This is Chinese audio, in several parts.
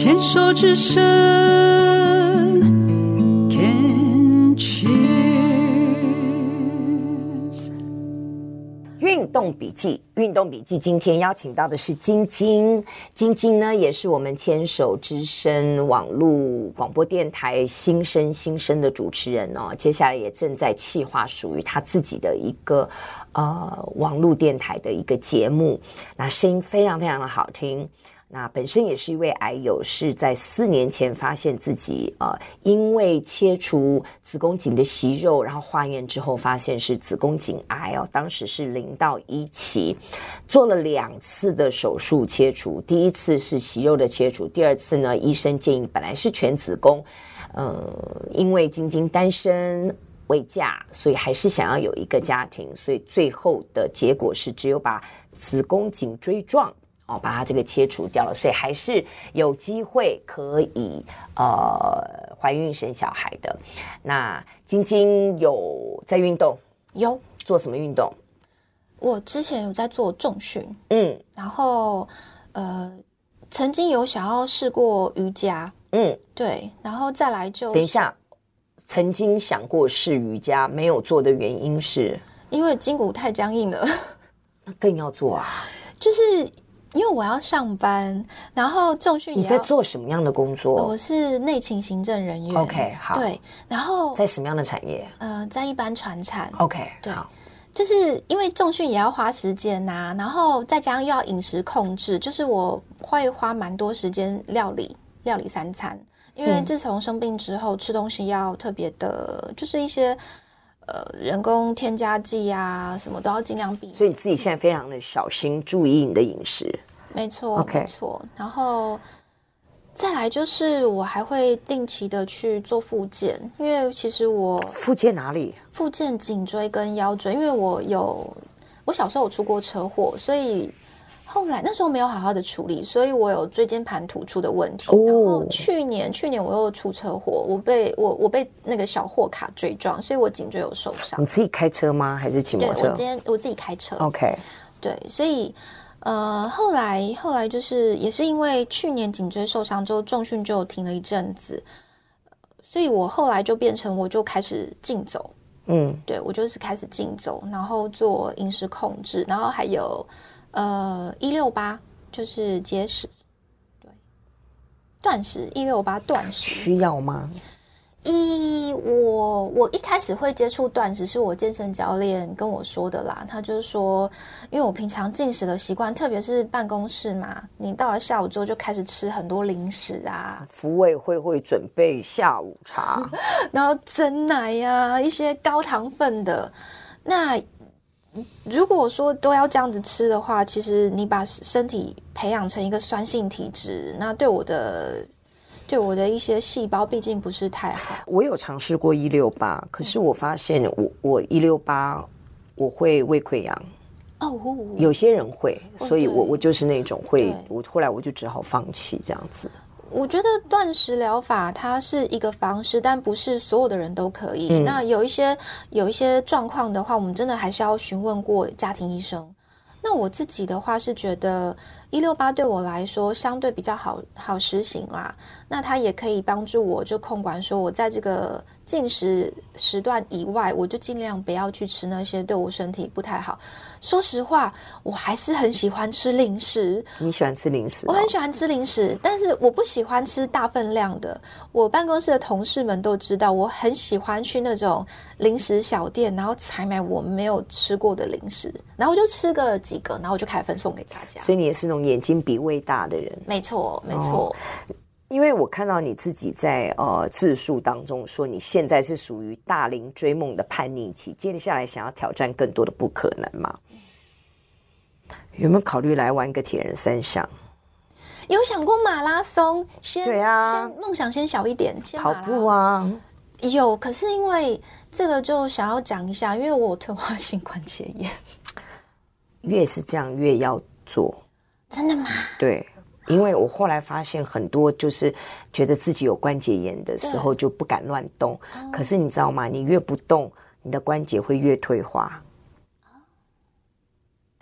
牵手之声，Can cheers。运动笔记，运动笔记，今天邀请到的是晶晶。晶晶呢，也是我们牵手之声网络广播电台新生新生的主持人哦。接下来也正在企划属于他自己的一个呃网络电台的一个节目，那声音非常非常的好听。那本身也是一位癌友，是在四年前发现自己呃，因为切除子宫颈的息肉，然后化验之后发现是子宫颈癌哦，当时是零到一期，做了两次的手术切除，第一次是息肉的切除，第二次呢，医生建议本来是全子宫，嗯、呃，因为晶晶单身未嫁，所以还是想要有一个家庭，所以最后的结果是只有把子宫颈椎状。哦，把它这个切除掉了，所以还是有机会可以呃怀孕生小孩的。那晶晶有在运动？有做什么运动？我之前有在做重训，嗯，然后呃曾经有想要试过瑜伽，嗯，对，然后再来就等一下，曾经想过试瑜伽，没有做的原因是因为筋骨太僵硬了，那更要做啊，就是。因为我要上班，然后重训。你在做什么样的工作？我是内勤行政人员。OK，好。对，然后在什么样的产业？呃，在一般传产。OK，对，就是因为重训也要花时间呐、啊，然后再加上又要饮食控制，就是我会花蛮多时间料理料理三餐。因为自从生病之后，嗯、吃东西要特别的，就是一些。呃，人工添加剂啊，什么都要尽量避免。所以你自己现在非常的小心，注意你的饮食。没错.没错。然后再来就是，我还会定期的去做复健，因为其实我复健哪里？复健颈椎跟腰椎，因为我有我小时候有出过车祸，所以。后来那时候没有好好的处理，所以我有椎间盘突出的问题。然后去年去年我又出车祸，我被我我被那个小货卡追撞，所以我颈椎有受伤。你自己开车吗？还是骑摩托车？对，我今天我自己开车。OK，对，所以呃后来后来就是也是因为去年颈椎受伤之后重训就停了一阵子，所以我后来就变成我就开始竞走。嗯，对，我就是开始竞走，然后做饮食控制，然后还有。呃，一六八就是节食，对，断食一六八断食需要吗？一我我一开始会接触断食，是我健身教练跟我说的啦。他就是说，因为我平常进食的习惯，特别是办公室嘛，你到了下午之后就开始吃很多零食啊。福委会会准备下午茶，然后蒸奶呀、啊，一些高糖分的那。如果说都要这样子吃的话，其实你把身体培养成一个酸性体质，那对我的对我的一些细胞，毕竟不是太好。我有尝试过一六八，可是我发现我我一六八我会胃溃疡哦，有些人会，所以我我就是那种会，我后来我就只好放弃这样子。我觉得断食疗法它是一个方式，但不是所有的人都可以。嗯、那有一些有一些状况的话，我们真的还是要询问过家庭医生。那我自己的话是觉得一六八对我来说相对比较好好实行啦。那它也可以帮助我就控管，说我在这个进食时段以外，我就尽量不要去吃那些对我身体不太好。说实话，我还是很喜欢吃零食。你喜欢吃零食？我很喜欢吃零食，但是我不喜欢吃大分量的。我办公室的同事们都知道，我很喜欢去那种零食小店，然后采买我没有吃过的零食，然后我就吃个几个，然后我就开始分送给大家。所以你也是那种眼睛比胃大的人。没错，没错。哦因为我看到你自己在呃自述当中说，你现在是属于大龄追梦的叛逆期，接下来想要挑战更多的不可能嘛？有没有考虑来玩个铁人三项？有想过马拉松？先对啊，先梦想先小一点，先跑步啊。有，可是因为这个就想要讲一下，因为我有退化性关节炎，越是这样越要做。真的吗？对。因为我后来发现很多就是觉得自己有关节炎的时候就不敢乱动，可是你知道吗？你越不动，你的关节会越退化。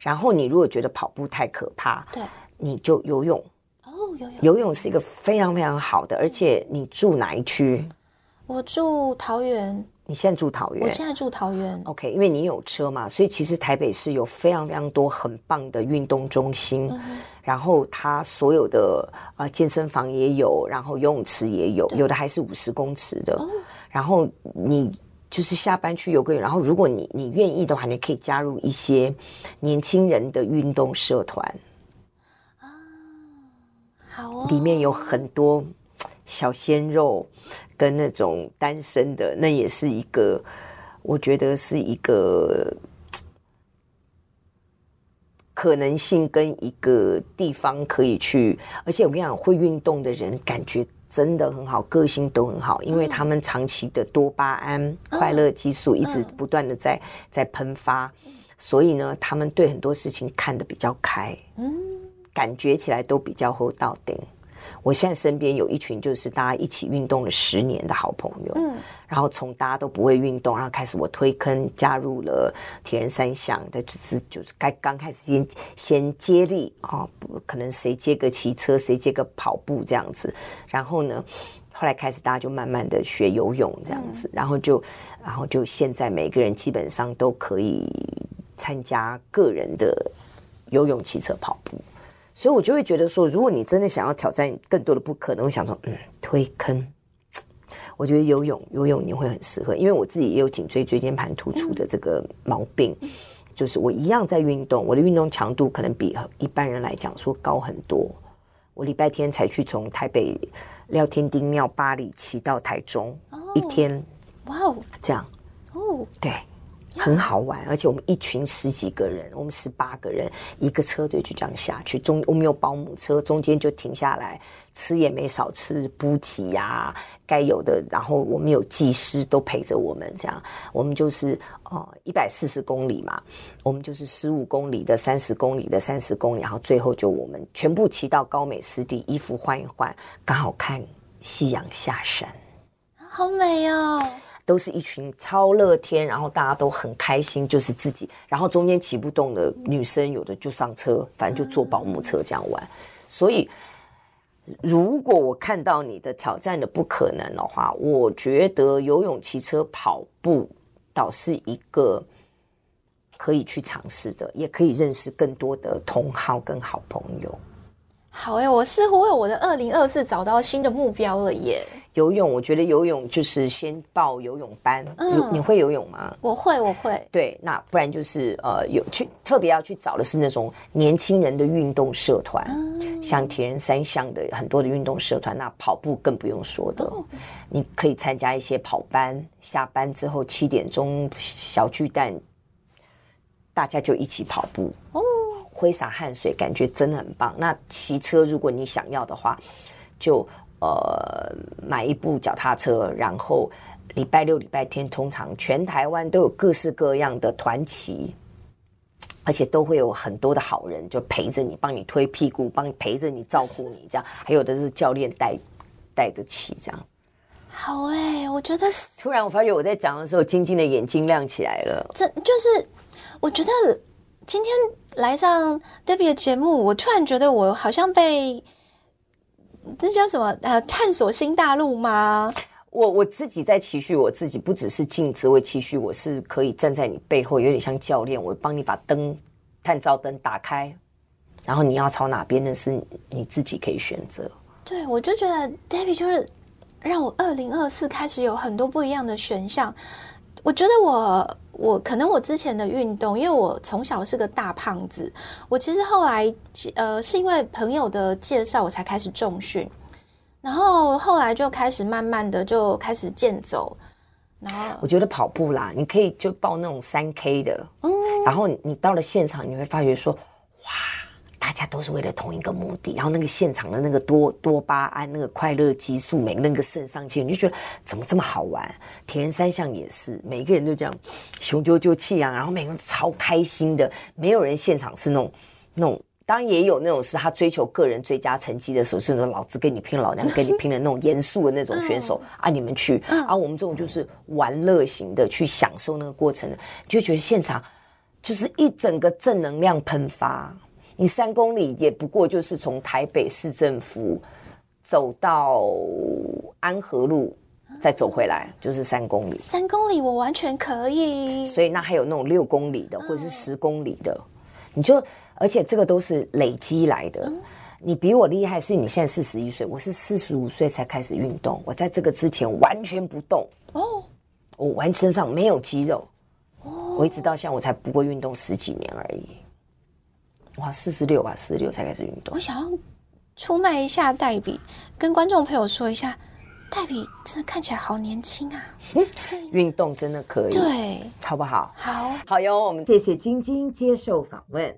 然后你如果觉得跑步太可怕，对，你就游泳。哦，游泳。游泳是一个非常非常好的，而且你住哪一区？我住桃园。你现在住桃园？我现在住桃园。OK，因为你有车嘛，所以其实台北市有非常非常多很棒的运动中心，嗯、然后它所有的啊、呃、健身房也有，然后游泳池也有，有的还是五十公尺的。哦、然后你就是下班去游个泳，然后如果你你愿意的话，你可以加入一些年轻人的运动社团啊，好哦，里面有很多小鲜肉。跟那种单身的，那也是一个，我觉得是一个可能性跟一个地方可以去。而且我跟你讲，会运动的人感觉真的很好，个性都很好，因为他们长期的多巴胺、嗯、快乐激素一直不断的在在喷发，所以呢，他们对很多事情看得比较开，嗯，感觉起来都比较厚道顶。我现在身边有一群就是大家一起运动了十年的好朋友，嗯，然后从大家都不会运动，然后开始我推坑加入了铁人三项的，就是就是该刚开始先先接力啊，不可能谁接个骑车，谁接个跑步这样子，然后呢，后来开始大家就慢慢的学游泳这样子，然后就然后就现在每个人基本上都可以参加个人的游泳、骑车、跑步。所以我就会觉得说，如果你真的想要挑战更多的不可能，我想说，嗯，推坑。我觉得游泳，游泳你会很适合，因为我自己也有颈椎椎间盘突出的这个毛病，就是我一样在运动，我的运动强度可能比一般人来讲说高很多。我礼拜天才去从台北廖天丁庙八里骑到台中，一天，哇哦，这样，哦，对。很好玩，而且我们一群十几个人，我们十八个人，一个车队就这样下去。中我们有保姆车，中间就停下来吃也没少吃补给呀，该有的。然后我们有技师都陪着我们，这样我们就是呃一百四十公里嘛，我们就是十五公里的、三十公里的、三十公里，然后最后就我们全部骑到高美湿地，衣服换一换，刚好看夕阳下山，好美哦。都是一群超乐天，然后大家都很开心，就是自己。然后中间骑不动的女生，有的就上车，反正就坐保姆车这样玩。所以，如果我看到你的挑战的不可能的话，我觉得游泳、骑车、跑步倒是一个可以去尝试的，也可以认识更多的同好跟好朋友。好哎，我似乎为我的二零二四找到新的目标了耶！游泳，我觉得游泳就是先报游泳班。嗯，你会游泳吗？我会，我会。对，那不然就是呃，有去特别要去找的是那种年轻人的运动社团，嗯、像铁人三项的很多的运动社团。那跑步更不用说的，哦、你可以参加一些跑班，下班之后七点钟小巨蛋，大家就一起跑步。哦。挥洒汗水，感觉真的很棒。那骑车，如果你想要的话，就呃买一部脚踏车，然后礼拜六、礼拜天，通常全台湾都有各式各样的团骑，而且都会有很多的好人就陪着你，帮你推屁股，帮你陪着你，照顾你，这样。还有的是教练带带着骑，这样。好哎、欸，我觉得突然我发觉我在讲的时候，晶晶的眼睛亮起来了。这就是我觉得今天。来上 Debbie 的节目，我突然觉得我好像被这叫什么呃，探索新大陆吗？我我自己在期许我自己，不只是镜子，我期许我是可以站在你背后，有点像教练，我帮你把灯探照灯打开，然后你要朝哪边的是你自己可以选择。对，我就觉得 Debbie 就是让我二零二四开始有很多不一样的选项。我觉得我。我可能我之前的运动，因为我从小是个大胖子，我其实后来呃是因为朋友的介绍，我才开始重训，然后后来就开始慢慢的就开始健走，然后我觉得跑步啦，你可以就报那种三 K 的，嗯，然后你到了现场，你会发觉说，哇。大家都是为了同一个目的，然后那个现场的那个多多巴胺、那个快乐激素，每个那个肾上腺，你就觉得怎么这么好玩？铁人三项也是，每个人都这样雄赳赳气昂，然后每个人都超开心的，没有人现场是那种那种，当然也有那种是他追求个人最佳成绩的时候，是那种老子跟你拼，老娘跟你拼的那种严肃的那种选手啊，你们去，而我们这种就是玩乐型的，去享受那个过程的，就觉得现场就是一整个正能量喷发。你三公里也不过就是从台北市政府走到安和路，再走回来就是三公里。三公里我完全可以。所以那还有那种六公里的，或者是十公里的，你就而且这个都是累积来的。你比我厉害，是你现在四十一岁，我是四十五岁才开始运动。我在这个之前完全不动哦，我完身上没有肌肉哦，我一直到现在我才不过运动十几年而已。哇，四十六吧，四十六才开始运动。我想要出卖一下黛比，跟观众朋友说一下，黛比真的看起来好年轻啊！嗯，运动真的可以，对，好不好？好，好哟。我们谢谢晶晶接受访问。